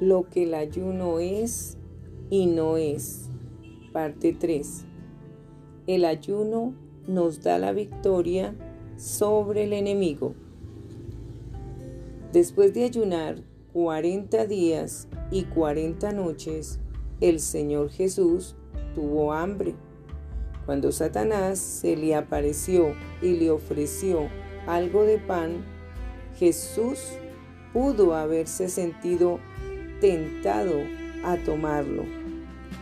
lo que el ayuno es y no es. Parte 3. El ayuno nos da la victoria sobre el enemigo. Después de ayunar 40 días y 40 noches, el Señor Jesús tuvo hambre. Cuando Satanás se le apareció y le ofreció algo de pan, Jesús pudo haberse sentido tentado a tomarlo.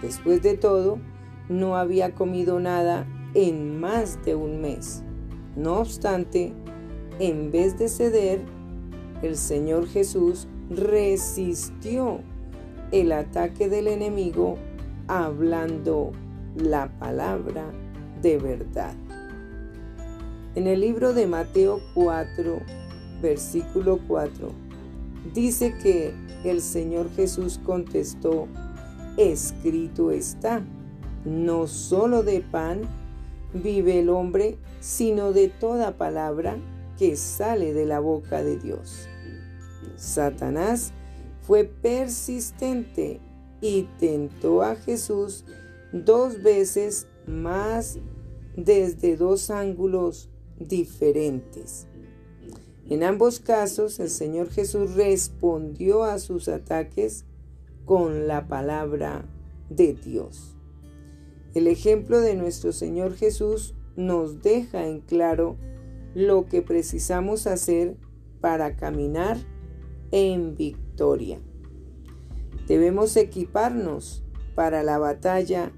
Después de todo, no había comido nada en más de un mes. No obstante, en vez de ceder, el Señor Jesús resistió el ataque del enemigo hablando la palabra de verdad. En el libro de Mateo 4, versículo 4, dice que el Señor Jesús contestó, escrito está, no solo de pan vive el hombre, sino de toda palabra que sale de la boca de Dios. Satanás fue persistente y tentó a Jesús dos veces más desde dos ángulos diferentes. En ambos casos, el Señor Jesús respondió a sus ataques con la palabra de Dios. El ejemplo de nuestro Señor Jesús nos deja en claro lo que precisamos hacer para caminar en victoria. Debemos equiparnos para la batalla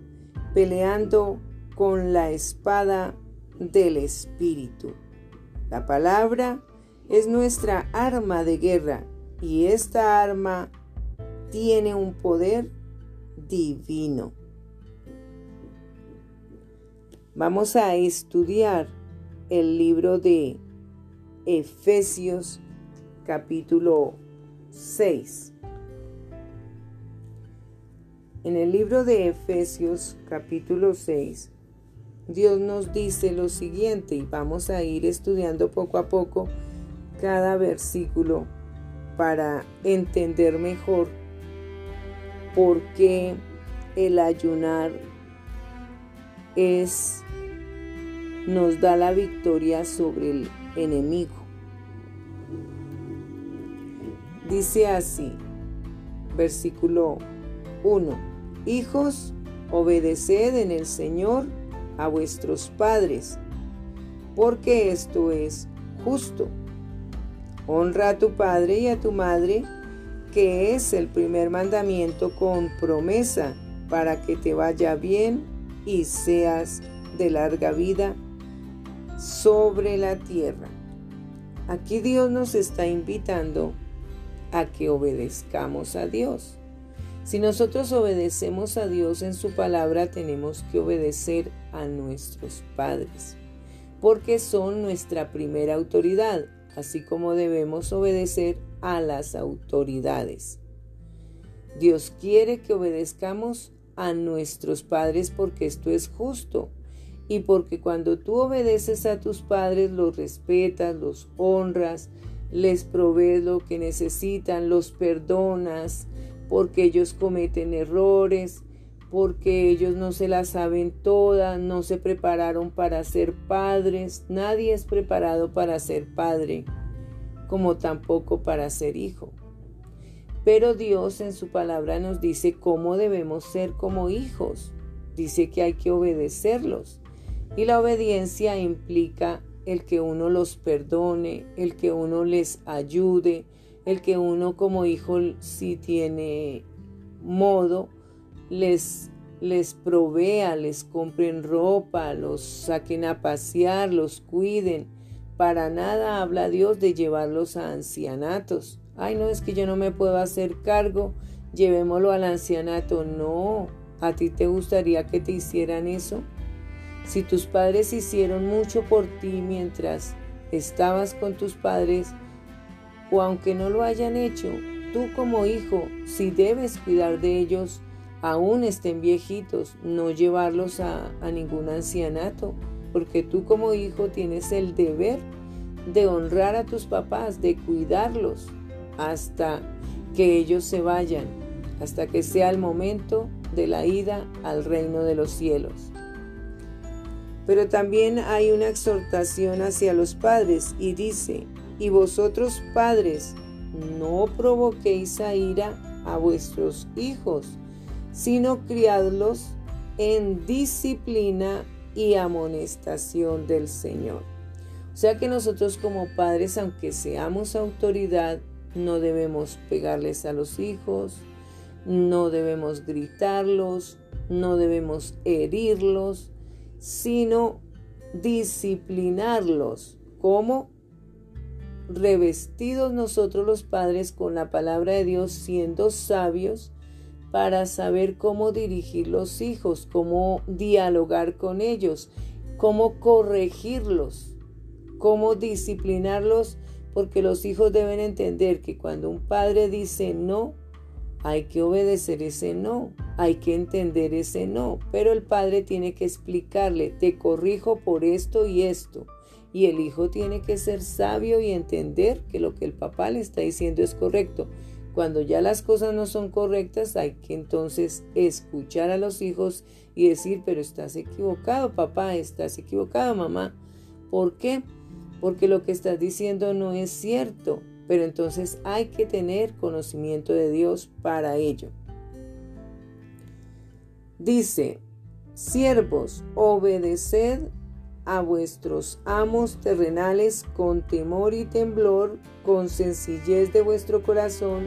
peleando con la espada del Espíritu. La palabra es nuestra arma de guerra y esta arma tiene un poder divino. Vamos a estudiar el libro de Efesios capítulo 6. En el libro de Efesios capítulo 6, Dios nos dice lo siguiente y vamos a ir estudiando poco a poco cada versículo para entender mejor por qué el ayunar es nos da la victoria sobre el enemigo. Dice así, versículo 1, Hijos, obedeced en el Señor a vuestros padres, porque esto es justo. Honra a tu padre y a tu madre, que es el primer mandamiento con promesa para que te vaya bien y seas de larga vida sobre la tierra. Aquí Dios nos está invitando a que obedezcamos a Dios. Si nosotros obedecemos a Dios en su palabra, tenemos que obedecer a nuestros padres, porque son nuestra primera autoridad así como debemos obedecer a las autoridades. Dios quiere que obedezcamos a nuestros padres porque esto es justo y porque cuando tú obedeces a tus padres los respetas, los honras, les provees lo que necesitan, los perdonas porque ellos cometen errores, porque ellos no se la saben todas, no se prepararon para ser padres, nadie es preparado para ser padre, como tampoco para ser hijo. Pero Dios en su palabra nos dice cómo debemos ser como hijos. Dice que hay que obedecerlos. Y la obediencia implica el que uno los perdone, el que uno les ayude, el que uno como hijo si tiene modo, les, les provea, les compren ropa, los saquen a pasear, los cuiden. Para nada habla Dios de llevarlos a ancianatos. Ay, no, es que yo no me puedo hacer cargo, llevémoslo al ancianato. No, ¿a ti te gustaría que te hicieran eso? Si tus padres hicieron mucho por ti mientras estabas con tus padres, o aunque no lo hayan hecho, tú como hijo, si debes cuidar de ellos, aún estén viejitos, no llevarlos a, ningún ancianato, porque tú como hijo tienes el deber de honrar a tus papás, de cuidarlos hasta que ellos se vayan hasta que sea el momento de la ida al reino de los cielos. Pero también hay una exhortación hacia los padres y dice, y vosotros padres, no provoquéis a ira a vuestros hijos, sino criadlos en disciplina y amonestación del Señor. O sea que nosotros como padres, aunque seamos autoridad, no debemos pegarles a los hijos, no debemos gritarlos, no debemos herirlos, sino disciplinarlos. como Revestidos nosotros los padres con la palabra de Dios, siendo sabios para saber cómo dirigir los hijos, cómo dialogar con ellos, cómo corregirlos, cómo disciplinarlos, porque los hijos deben entender que cuando un padre dice no, hay que obedecer ese no, hay que entender ese no, pero el padre tiene que explicarle, te corrijo por esto y esto. Y el hijo tiene que ser sabio y entender que lo que el papá le está diciendo es correcto. Cuando ya las cosas no son correctas, hay que entonces escuchar a los hijos y decir, pero estás equivocado, papá, estás equivocado, mamá. ¿Por qué? Porque lo que estás diciendo no es cierto, pero entonces hay que tener conocimiento de Dios para ello. Dice, siervos, obedeced a vuestros amos terrenales con temor y temblor, con sencillez de vuestro corazón,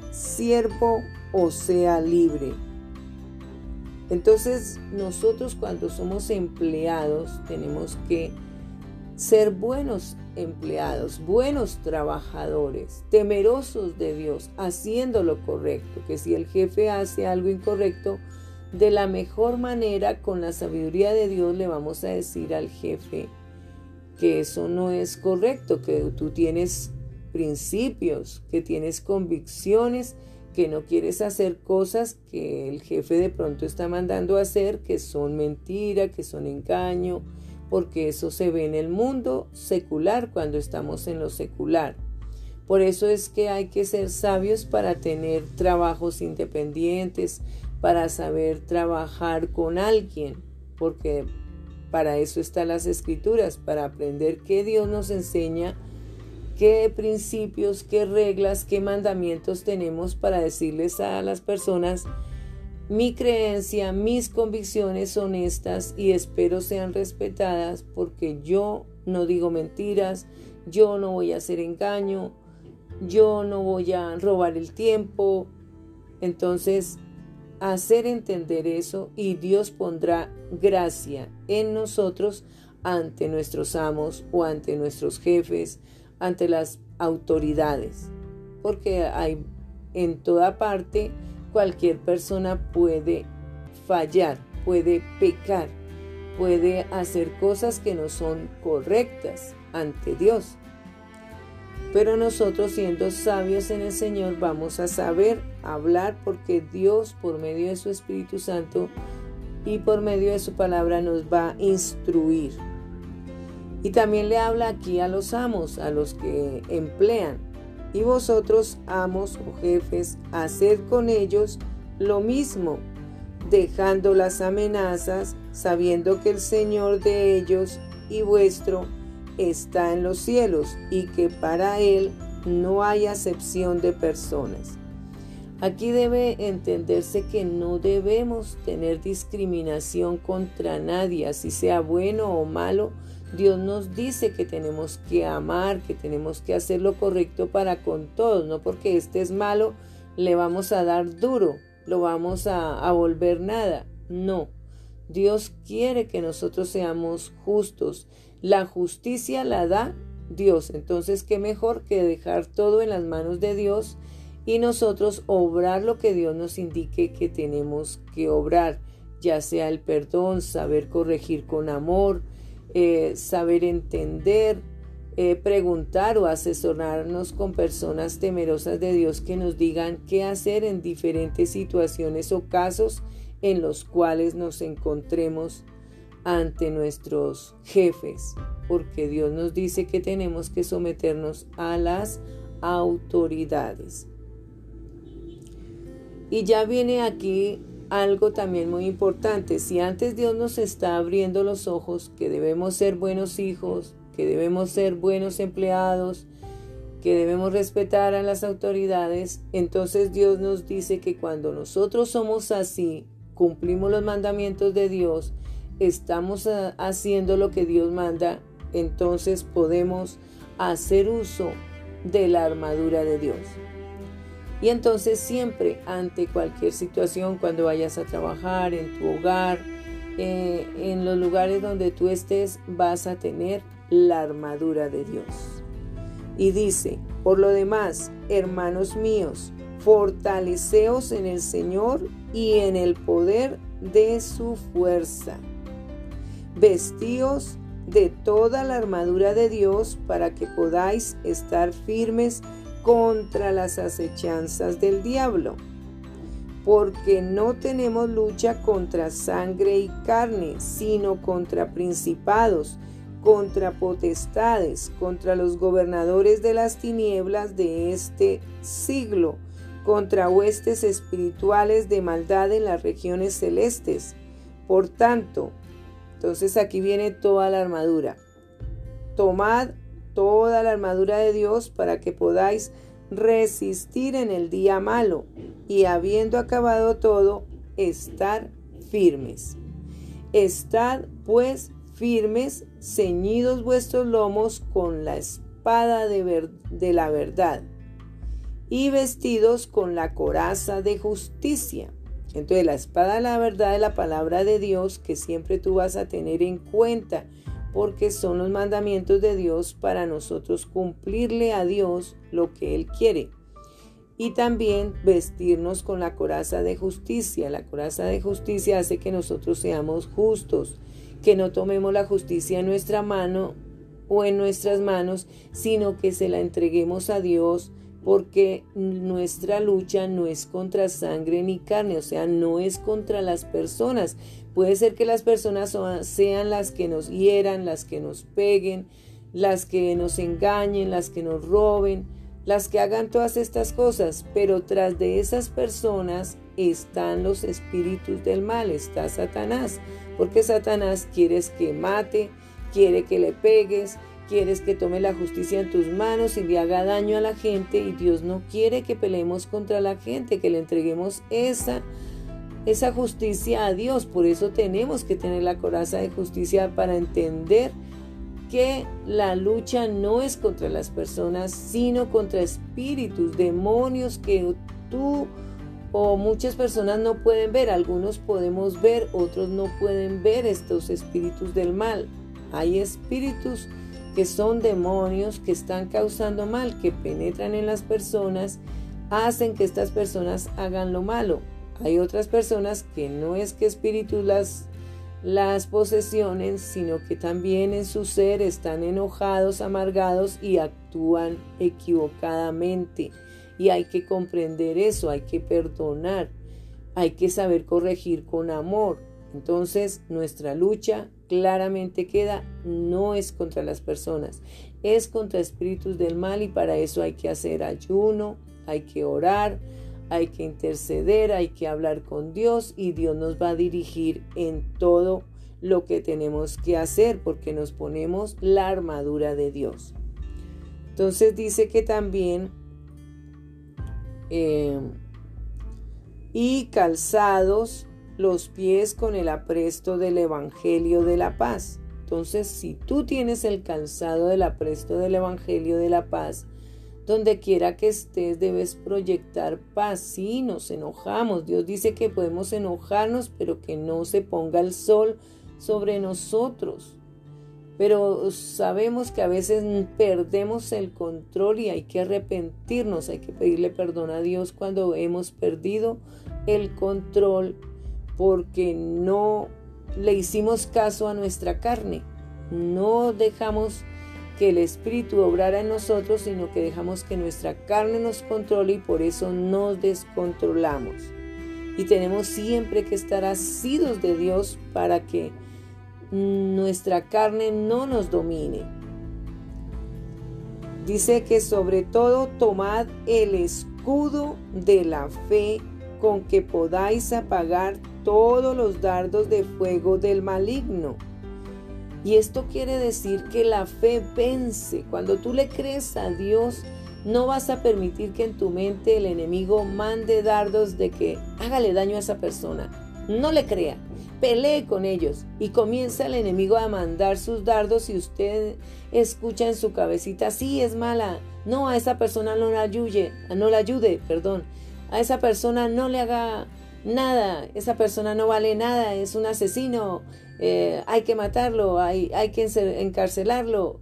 siervo o sea libre. Entonces nosotros cuando somos empleados tenemos que ser buenos empleados, buenos trabajadores, temerosos de Dios, haciendo lo correcto, que si el jefe hace algo incorrecto, de la mejor manera, con la sabiduría de Dios, le vamos a decir al jefe que eso no es correcto, que tú tienes principios, que tienes convicciones, que no quieres hacer cosas que el jefe de pronto está mandando a hacer, que son mentira, que son engaño, porque eso se ve en el mundo secular cuando estamos en lo secular. Por eso es que hay que ser sabios para tener trabajos independientes, para saber trabajar con alguien, porque para eso están las escrituras, para aprender qué Dios nos enseña qué principios, qué reglas, qué mandamientos tenemos para decirles a las personas, mi creencia, mis convicciones son estas y espero sean respetadas porque yo no digo mentiras, yo no voy a hacer engaño, yo no voy a robar el tiempo. Entonces, hacer entender eso y Dios pondrá gracia en nosotros ante nuestros amos o ante nuestros jefes, ante las autoridades, porque hay en toda parte cualquier persona puede fallar, puede pecar, puede hacer cosas que no son correctas ante Dios. Pero nosotros siendo sabios en el Señor vamos a saber hablar porque Dios por medio de su Espíritu Santo y por medio de su palabra nos va a instruir. Y también le habla aquí a los amos, a los que emplean. Y vosotros, amos o jefes, haced con ellos lo mismo, dejando las amenazas, sabiendo que el Señor de ellos y vuestro está en los cielos y que para Él no hay acepción de personas. Aquí debe entenderse que no debemos tener discriminación contra nadie, así sea bueno o malo, Dios nos dice que tenemos que amar, que tenemos que hacer lo correcto para con todos, no porque este es malo, le vamos a dar duro, lo vamos a, a volver nada. No, Dios quiere que nosotros seamos justos. La justicia la da Dios. Entonces, ¿qué mejor que dejar todo en las manos de Dios y nosotros obrar lo que Dios nos indique que tenemos que obrar, ya sea el perdón, saber corregir con amor, eh, saber entender, eh, preguntar o asesorarnos con personas temerosas de Dios que nos digan qué hacer en diferentes situaciones o casos en los cuales nos encontremos ante nuestros jefes, porque Dios nos dice que tenemos que someternos a las autoridades. Y ya viene aquí algo también muy importante. Si antes Dios nos está abriendo los ojos, que debemos ser buenos hijos, que debemos ser buenos empleados, que debemos respetar a las autoridades, entonces Dios nos dice que cuando nosotros somos así, cumplimos los mandamientos de Dios, estamos ah, haciendo lo que Dios manda, entonces podemos hacer uso de la armadura de Dios. Y entonces siempre ante cualquier situación, cuando vayas a trabajar, en tu hogar, eh, en los lugares donde tú estés, vas a tener la armadura de Dios. Y dice, por lo demás, hermanos míos, fortaleceos en el Señor y en el poder de su fuerza. Vestíos de toda la armadura de Dios para que podáis estar firmes contra las acechanzas del diablo. Porque no tenemos lucha contra sangre y carne, sino contra principados, contra potestades, contra los gobernadores de las tinieblas de este siglo, contra huestes espirituales de maldad en las regiones celestes. Por tanto, entonces aquí viene toda la armadura. Tomad toda la armadura de Dios para que podáis resistir en el día malo y habiendo acabado todo, estar firmes. Estad pues firmes, ceñidos vuestros lomos con la espada de, de la verdad y vestidos con la coraza de justicia entonces la espada la verdad es la palabra de Dios que siempre tú vas a tener en cuenta porque son los mandamientos de Dios para nosotros cumplirle a Dios lo que Él quiere. Y también vestirnos con la coraza de justicia. La coraza de justicia hace que nosotros seamos justos, que no tomemos la justicia en nuestra mano o en nuestras manos, sino que se la entreguemos a Dios porque nuestra lucha no es contra sangre ni carne, o sea, no es contra las personas. Puede ser que las personas sean las que nos hieran, las que nos peguen, las que nos engañen, las que nos roben, las que hagan todas estas cosas, pero tras de esas personas están los espíritus del mal, está Satanás, porque Satanás quiere que mate, quiere que le pegues, quieres que tome la justicia en tus manos y le haga daño a la gente y Dios no quiere que peleemos contra la gente, que le entreguemos esa esa justicia a Dios. Por eso tenemos que tener la coraza de justicia para entender que la lucha no es contra las personas, sino contra espíritus, demonios que tú o muchas personas no pueden ver. Algunos podemos ver, otros no pueden ver estos espíritus del mal. Hay espíritus que son demonios que están causando mal, que penetran en las personas, hacen que estas personas hagan lo malo. Hay otras personas que no es que espíritus las, las posesionen, sino que también en su ser están enojados, amargados y actúan equivocadamente. Y hay que comprender eso, hay que perdonar, hay que saber corregir con amor. Entonces nuestra lucha claramente queda, no es contra las personas, es contra espíritus del mal y para eso hay que hacer ayuno, hay que orar, hay que interceder, hay que hablar con Dios y Dios nos va a dirigir en todo lo que tenemos que hacer porque nos ponemos la armadura de Dios. Entonces dice que también eh, y calzados los pies con el apresto del Evangelio de la paz. Entonces, si tú tienes el calzado del apresto del Evangelio de la paz, donde quiera que estés debes proyectar paz. Sí, nos enojamos. Dios dice que podemos enojarnos, pero que no se ponga el sol sobre nosotros. pero sabemos que a veces perdemos el control y hay que arrepentirnos, hay que pedirle perdón a Dios cuando hemos perdido el control porque no le hicimos caso a nuestra carne, no dejamos que el Espíritu obrara en nosotros, sino que dejamos que nuestra carne nos controle y por eso nos descontrolamos. Y tenemos siempre que estar asidos de Dios para que nuestra carne no nos domine. Dice que sobre todo tomad el escudo de la fe con que podáis apagar todos los dardos de fuego del maligno. Y esto quiere decir que la fe vence. Cuando tú le crees a Dios, no vas a permitir que en tu mente el enemigo mande dardos de que hágale daño a esa persona. No le crea. Pelee con ellos y comienza el enemigo a mandar sus dardos y usted escucha en su cabecita, sí, es mala, no, a esa persona no la ayude, no la ayude, perdón, a esa persona no le haga nada, esa persona no vale nada, es un asesino, eh, hay que matarlo, hay, hay que encarcelarlo.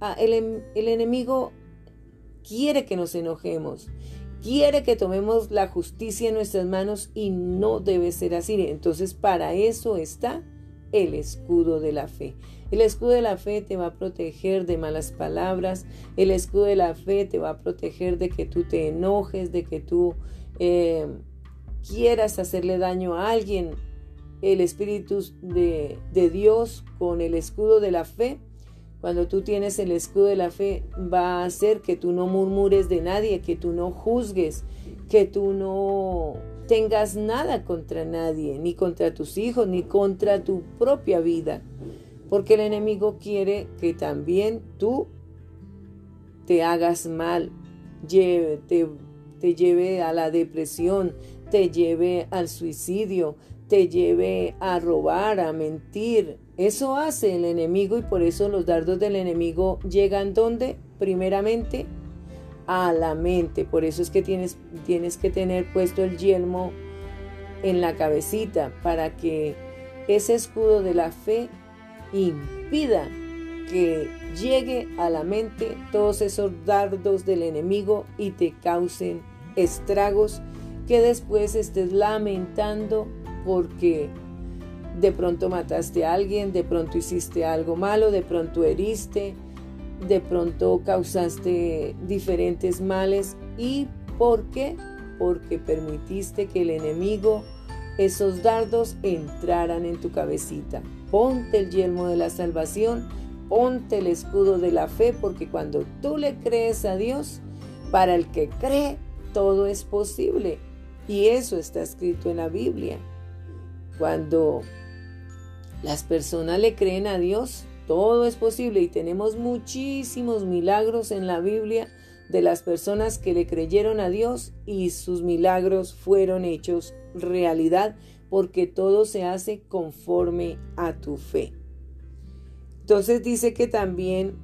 Ah, el, el enemigo quiere que nos enojemos, quiere que tomemos la justicia en nuestras manos y no debe ser así. Entonces para eso está el escudo de la fe. El escudo de la fe te va a proteger de malas palabras. El escudo de la fe te va a proteger de que tú te enojes, de que tú eh, quieras hacerle daño a alguien. El Espíritu de, Dios con el escudo de la fe cuando tú tienes el escudo de la fe, va a hacer que tú no murmures de nadie, que tú no juzgues, que tú no tengas nada contra nadie, ni contra tus hijos, ni contra tu propia vida. Porque el enemigo quiere que también tú te hagas mal, te, te lleve a la depresión, te lleve al suicidio, te lleve a robar, a mentir, eso hace el enemigo y por eso los dardos del enemigo llegan donde? Primeramente a la mente. Por eso es que tienes, tienes que tener puesto el yelmo en la cabecita para que ese escudo de la fe impida que llegue a la mente todos esos dardos del enemigo y te causen estragos que después estés lamentando porque de pronto mataste a alguien, de pronto hiciste algo malo, de pronto heriste, de pronto causaste diferentes males. ¿Y por qué? Porque permitiste que el enemigo, esos dardos, entraran en tu cabecita. Ponte el yelmo de la salvación, ponte el escudo de la fe, porque cuando tú le crees a Dios, para el que cree, todo es posible. Y eso está escrito en la Biblia. Cuando las personas le creen a Dios, todo es posible y tenemos muchísimos milagros en la Biblia de las personas que le creyeron a Dios y sus milagros fueron hechos realidad porque todo se hace conforme a tu fe. Entonces dice que también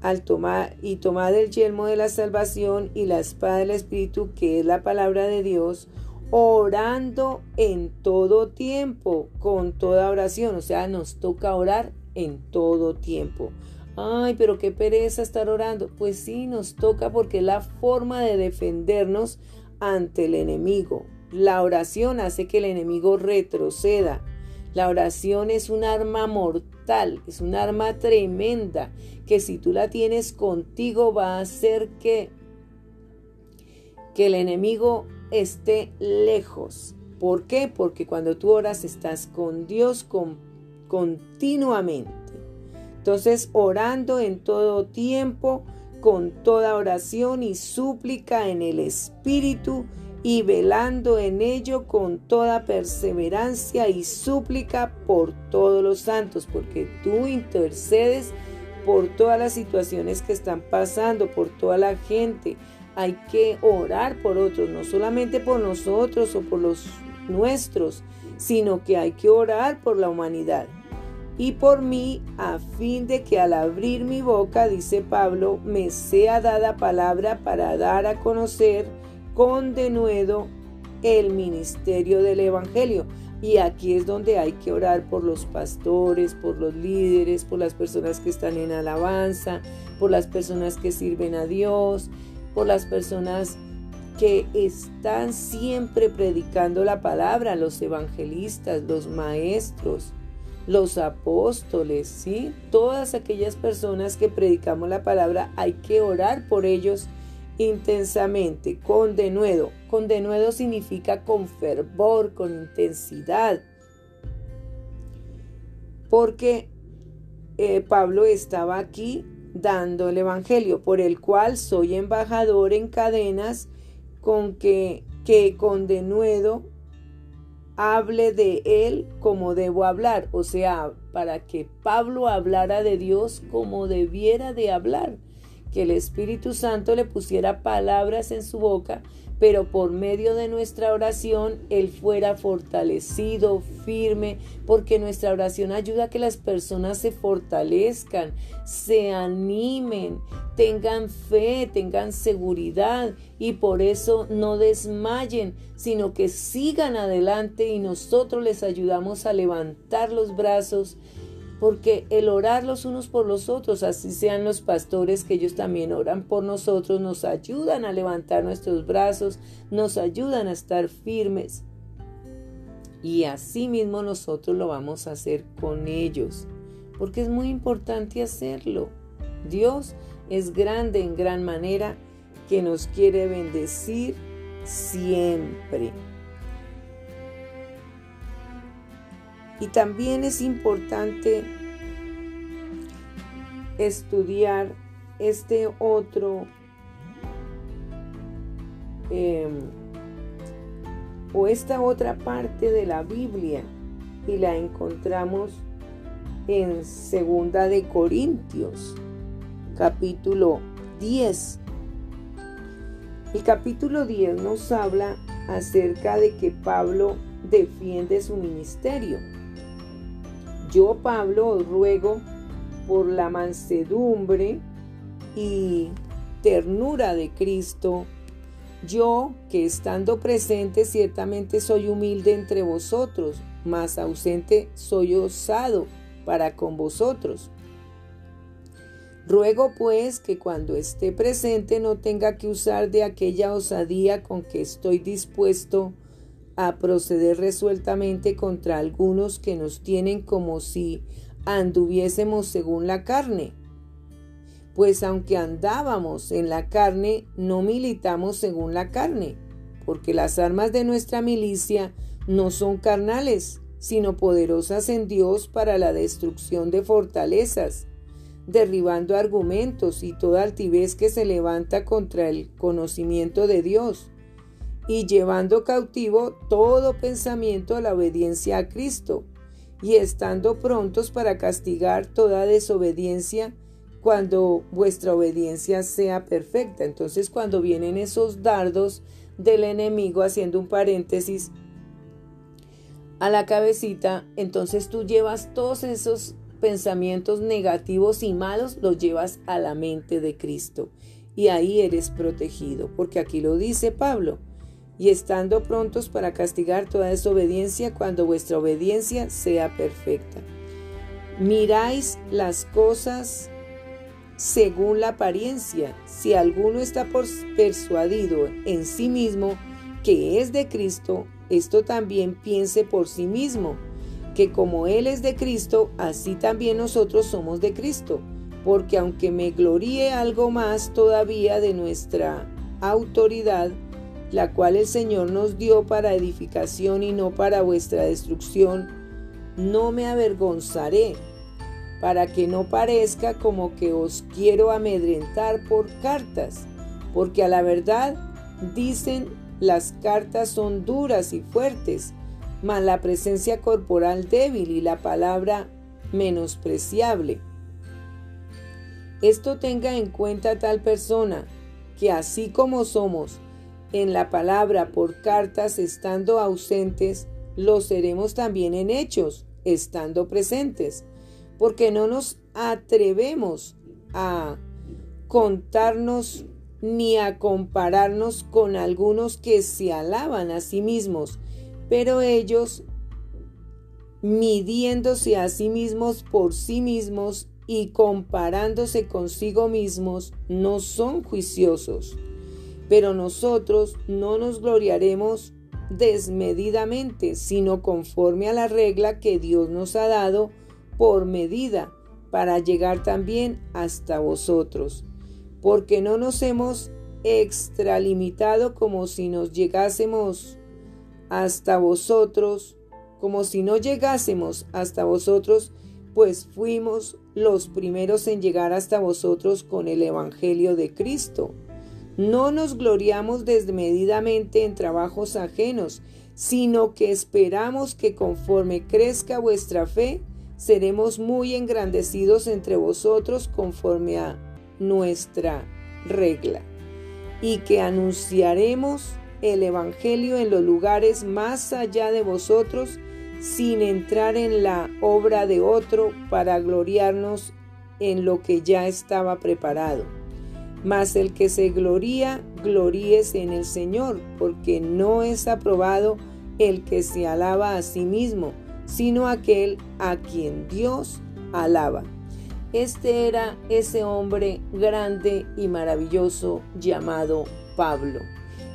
al tomar y tomar el yelmo de la salvación y la espada del Espíritu, que es la palabra de Dios, orando en todo tiempo, con toda oración. O sea, nos toca orar en todo tiempo. Ay, pero qué pereza estar orando. Pues sí, nos toca porque es la forma de defendernos ante el enemigo. La oración hace que el enemigo retroceda. La oración es un arma mortal, es un arma tremenda que si tú la tienes contigo va a hacer que, que el enemigo esté lejos. ¿Por qué? Porque cuando tú oras estás con Dios continuamente. Entonces, orando en todo tiempo, con toda oración y súplica en el Espíritu y velando en ello con toda perseverancia y súplica por todos los santos, porque tú intercedes por todas las situaciones que están pasando, por toda la gente, hay que orar por otros, no solamente por nosotros o por los nuestros, sino que hay que orar por la humanidad. Y por mí, a fin de que al abrir mi boca, dice Pablo, me sea dada palabra para dar a conocer con denuedo el ministerio del Evangelio. Y aquí es donde hay que orar por los pastores, por los líderes, por las personas que están en alabanza, por las personas que sirven a Dios, por las personas que están siempre predicando la palabra, los evangelistas, los maestros, los apóstoles, ¿sí? Todas aquellas personas que predicamos la palabra, hay que orar por ellos intensamente, con denuedo. Con denuedo significa con fervor, con intensidad. Porque eh, Pablo estaba aquí dando el Evangelio, por el cual soy embajador en cadenas, con que, que con denuedo hable de él como debo hablar, o sea, para que Pablo hablara de Dios como debiera de hablar que el Espíritu Santo le pusiera palabras en su boca, pero por medio de nuestra oración Él fuera fortalecido, firme, porque nuestra oración ayuda a que las personas se fortalezcan, se animen, tengan fe, tengan seguridad y por eso no desmayen, sino que sigan adelante y nosotros les ayudamos a levantar los brazos porque el orar los unos por los otros, así sean los pastores que ellos también oran por nosotros, nos ayudan a levantar nuestros brazos, nos ayudan a estar firmes. Y así mismo nosotros lo vamos a hacer con ellos, porque es muy importante hacerlo. Dios es grande en gran manera que nos quiere bendecir siempre. Y también es importante estudiar este otro em, o esta otra parte de la Biblia y la encontramos en Segunda de Corintios, capítulo 10. El capítulo 10 nos habla acerca de que Pablo defiende su ministerio. Yo, Pablo, ruego por la mansedumbre y ternura de Cristo, yo que estando presente ciertamente soy humilde entre vosotros, mas ausente soy osado para con vosotros. Ruego pues que cuando esté presente no tenga que usar de aquella osadía con que estoy dispuesto a proceder resueltamente contra algunos que nos tienen como si anduviésemos según la carne. Pues aunque andábamos en la carne, no militamos según la carne, porque las armas de nuestra milicia no son carnales, sino poderosas en Dios para la destrucción de fortalezas, derribando argumentos y toda altivez que se levanta contra el conocimiento de Dios y llevando cautivo todo pensamiento a la obediencia a Cristo, y estando prontos para castigar toda desobediencia cuando vuestra obediencia sea perfecta. Entonces cuando vienen esos dardos del enemigo, haciendo un paréntesis, a la cabecita, entonces tú llevas todos esos pensamientos negativos y malos, los llevas a la mente de Cristo. Y ahí eres protegido, porque aquí lo dice Pablo y estando prontos para castigar toda desobediencia cuando vuestra obediencia sea perfecta. Miráis las cosas según la apariencia. Si alguno está persuadido en sí mismo que es de Cristo, esto también piense por sí mismo, que como Él es de Cristo, así también nosotros somos de Cristo. Porque aunque me gloríe algo más todavía de nuestra autoridad, la cual el Señor nos dio para edificación y no para vuestra destrucción, no me avergonzaré, para que no parezca como que os quiero amedrentar por cartas, porque a la verdad dicen las cartas son duras y fuertes, mas la presencia corporal débil y la palabra menospreciable. Esto tenga en cuenta tal persona, que así como somos, en la palabra por cartas estando ausentes, lo seremos también en hechos, estando presentes, porque no nos atrevemos a contarnos ni a compararnos con algunos que se alaban a sí mismos, pero ellos midiéndose a sí mismos por sí mismos y comparándose consigo mismos, no son juiciosos. Pero nosotros no nos gloriaremos desmedidamente, sino conforme a la regla que Dios nos ha dado por medida, para llegar también hasta vosotros, porque no nos hemos extralimitado como si nos llegásemos hasta vosotros, como si no llegásemos hasta vosotros, pues fuimos los primeros en llegar hasta vosotros con el Evangelio de Cristo. No nos gloriamos desmedidamente en trabajos ajenos, sino que esperamos que conforme crezca vuestra fe, seremos muy engrandecidos entre vosotros conforme a nuestra regla, y que anunciaremos el Evangelio en los lugares más allá de vosotros, sin entrar en la obra de otro para gloriarnos en lo que ya estaba preparado. Mas el que se gloría, gloríese en el Señor, porque no es aprobado el que se alaba a sí mismo, sino aquel a quien Dios alaba. Este era ese hombre grande y maravilloso llamado Pablo,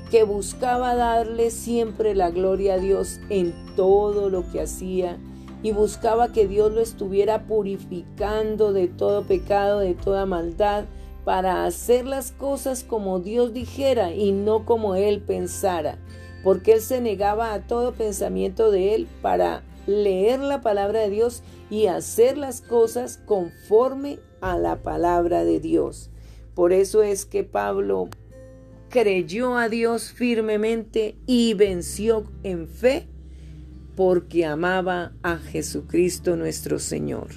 que buscaba darle siempre la gloria a Dios en todo lo que hacía y buscaba que Dios lo estuviera purificando de todo pecado, de toda maldad, para hacer las cosas como Dios dijera y no como él pensara, porque él se negaba a todo pensamiento de él para leer la palabra de Dios y hacer las cosas conforme a la palabra de Dios. Por eso es que Pablo creyó a Dios firmemente y venció en fe porque amaba a Jesucristo nuestro Señor.